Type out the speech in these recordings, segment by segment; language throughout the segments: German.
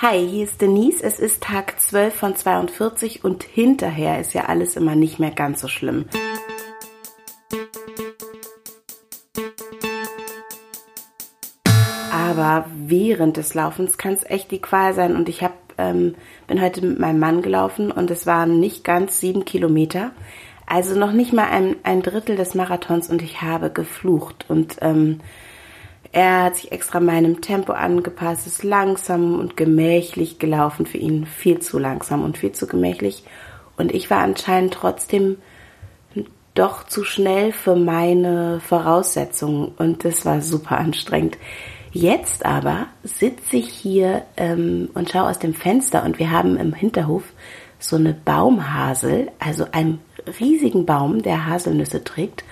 Hi, hier ist Denise. Es ist Tag 12 von 42 und hinterher ist ja alles immer nicht mehr ganz so schlimm. Aber während des Laufens kann es echt die Qual sein und ich hab, ähm, bin heute mit meinem Mann gelaufen und es waren nicht ganz sieben Kilometer. Also noch nicht mal ein, ein Drittel des Marathons und ich habe geflucht und ähm, er hat sich extra meinem Tempo angepasst, ist langsam und gemächlich gelaufen für ihn, viel zu langsam und viel zu gemächlich. Und ich war anscheinend trotzdem doch zu schnell für meine Voraussetzungen und das war super anstrengend. Jetzt aber sitze ich hier ähm, und schaue aus dem Fenster und wir haben im Hinterhof so eine Baumhasel, also einen riesigen Baum, der Haselnüsse trägt.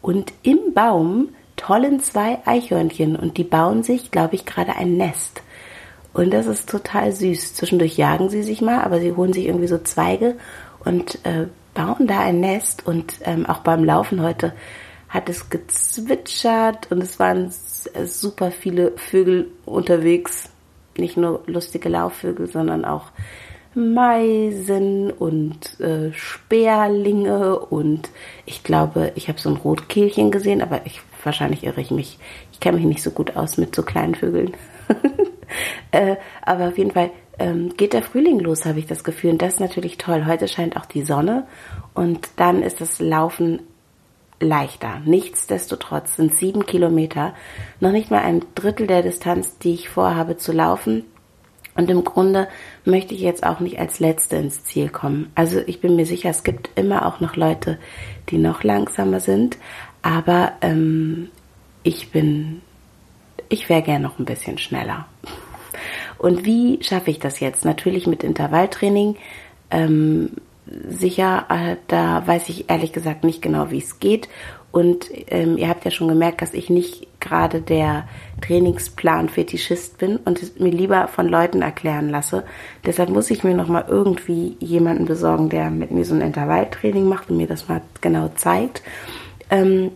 Und im Baum tollen zwei Eichhörnchen und die bauen sich, glaube ich, gerade ein Nest. Und das ist total süß. Zwischendurch jagen sie sich mal, aber sie holen sich irgendwie so Zweige und äh, bauen da ein Nest. Und ähm, auch beim Laufen heute hat es gezwitschert und es waren super viele Vögel unterwegs. Nicht nur lustige Laufvögel, sondern auch Meisen und äh, Sperlinge und ich glaube, ich habe so ein Rotkehlchen gesehen, aber ich wahrscheinlich irre ich mich. Ich kenne mich nicht so gut aus mit so kleinen Vögeln. äh, aber auf jeden Fall ähm, geht der Frühling los, habe ich das Gefühl. Und das ist natürlich toll. Heute scheint auch die Sonne und dann ist das Laufen leichter. Nichtsdestotrotz sind sieben Kilometer noch nicht mal ein Drittel der Distanz, die ich vorhabe zu laufen. Und im Grunde möchte ich jetzt auch nicht als Letzte ins Ziel kommen. Also ich bin mir sicher, es gibt immer auch noch Leute, die noch langsamer sind. Aber ähm, ich bin, ich wäre gern noch ein bisschen schneller. Und wie schaffe ich das jetzt? Natürlich mit Intervalltraining. Ähm, sicher, äh, da weiß ich ehrlich gesagt nicht genau, wie es geht. Und ähm, ihr habt ja schon gemerkt, dass ich nicht gerade der Trainingsplan-Fetischist bin und es mir lieber von Leuten erklären lasse. Deshalb muss ich mir nochmal irgendwie jemanden besorgen, der mit mir so ein Intervalltraining macht und mir das mal genau zeigt. Ähm,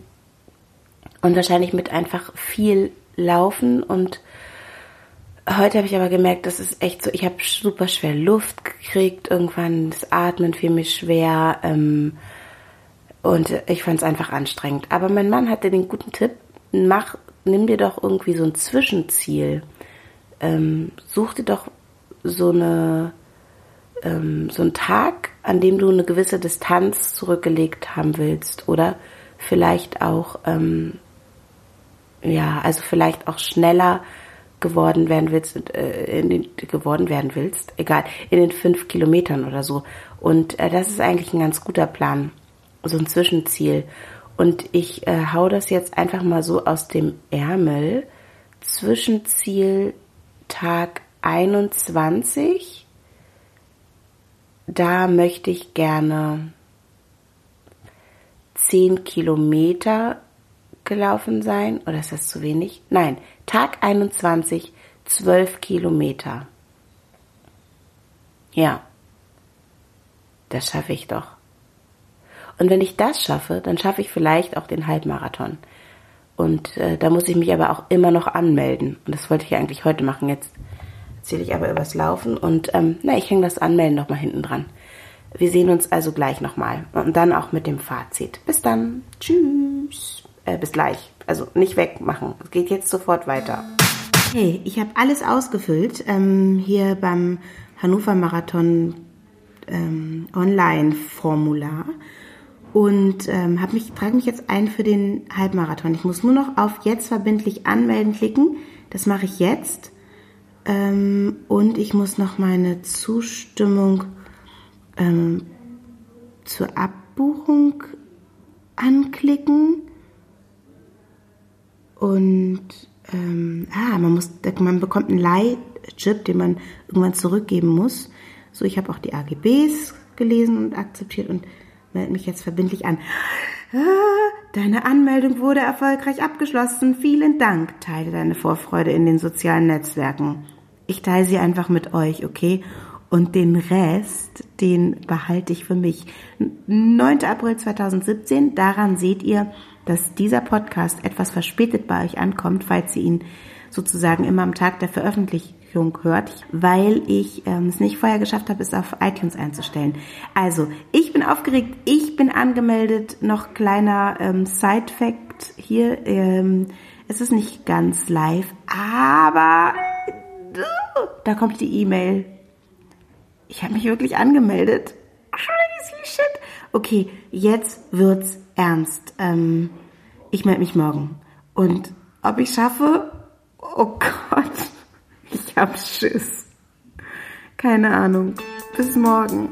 und wahrscheinlich mit einfach viel Laufen und heute habe ich aber gemerkt, das ist echt so, ich habe super schwer Luft gekriegt, irgendwann das Atmen fiel mir schwer ähm, und ich fand es einfach anstrengend. Aber mein Mann hatte den guten Tipp, mach, nimm dir doch irgendwie so ein Zwischenziel. Ähm, such dir doch so eine ähm, so einen Tag, an dem du eine gewisse Distanz zurückgelegt haben willst oder vielleicht auch, ähm, ja, also vielleicht auch schneller geworden werden willst, äh, in den, geworden werden willst, egal, in den fünf Kilometern oder so. Und äh, das ist eigentlich ein ganz guter Plan, so ein Zwischenziel. Und ich äh, hau das jetzt einfach mal so aus dem Ärmel. Zwischenziel Tag 21. Da möchte ich gerne 10 Kilometer gelaufen sein. Oder ist das zu wenig? Nein, Tag 21, 12 Kilometer. Ja, das schaffe ich doch. Und wenn ich das schaffe, dann schaffe ich vielleicht auch den Halbmarathon. Und äh, da muss ich mich aber auch immer noch anmelden. Und das wollte ich ja eigentlich heute machen. Jetzt erzähle ich aber übers Laufen. Und ähm, na, ich hänge das Anmelden noch mal hinten dran. Wir sehen uns also gleich nochmal. Und dann auch mit dem Fazit. Bis dann. Tschüss. Äh, bis gleich. Also nicht wegmachen. Es geht jetzt sofort weiter. Hey, ich habe alles ausgefüllt. Ähm, hier beim Hannover Marathon ähm, Online-Formular. Und ähm, hab mich, trage mich jetzt ein für den Halbmarathon. Ich muss nur noch auf jetzt verbindlich anmelden klicken. Das mache ich jetzt. Ähm, und ich muss noch meine Zustimmung ähm, zur Abbuchung anklicken und ähm, ah, man muss, man bekommt einen Leihchip, den man irgendwann zurückgeben muss. So, ich habe auch die AGBs gelesen und akzeptiert und melde mich jetzt verbindlich an. Ah, deine Anmeldung wurde erfolgreich abgeschlossen. Vielen Dank. Teile deine Vorfreude in den sozialen Netzwerken. Ich teile sie einfach mit euch, okay? Und den Rest, den behalte ich für mich. 9. April 2017, daran seht ihr, dass dieser Podcast etwas verspätet bei euch ankommt, falls ihr ihn sozusagen immer am Tag der Veröffentlichung hört, weil ich ähm, es nicht vorher geschafft habe, es auf iTunes einzustellen. Also, ich bin aufgeregt, ich bin angemeldet. Noch kleiner ähm, Side-Fact hier. Ähm, es ist nicht ganz live, aber da kommt die E-Mail. Ich habe mich wirklich angemeldet. Crazy shit. Okay, jetzt wird's ernst. Ähm, ich melde mich morgen. Und ob ich schaffe? Oh Gott, ich hab Schiss. Keine Ahnung. Bis morgen.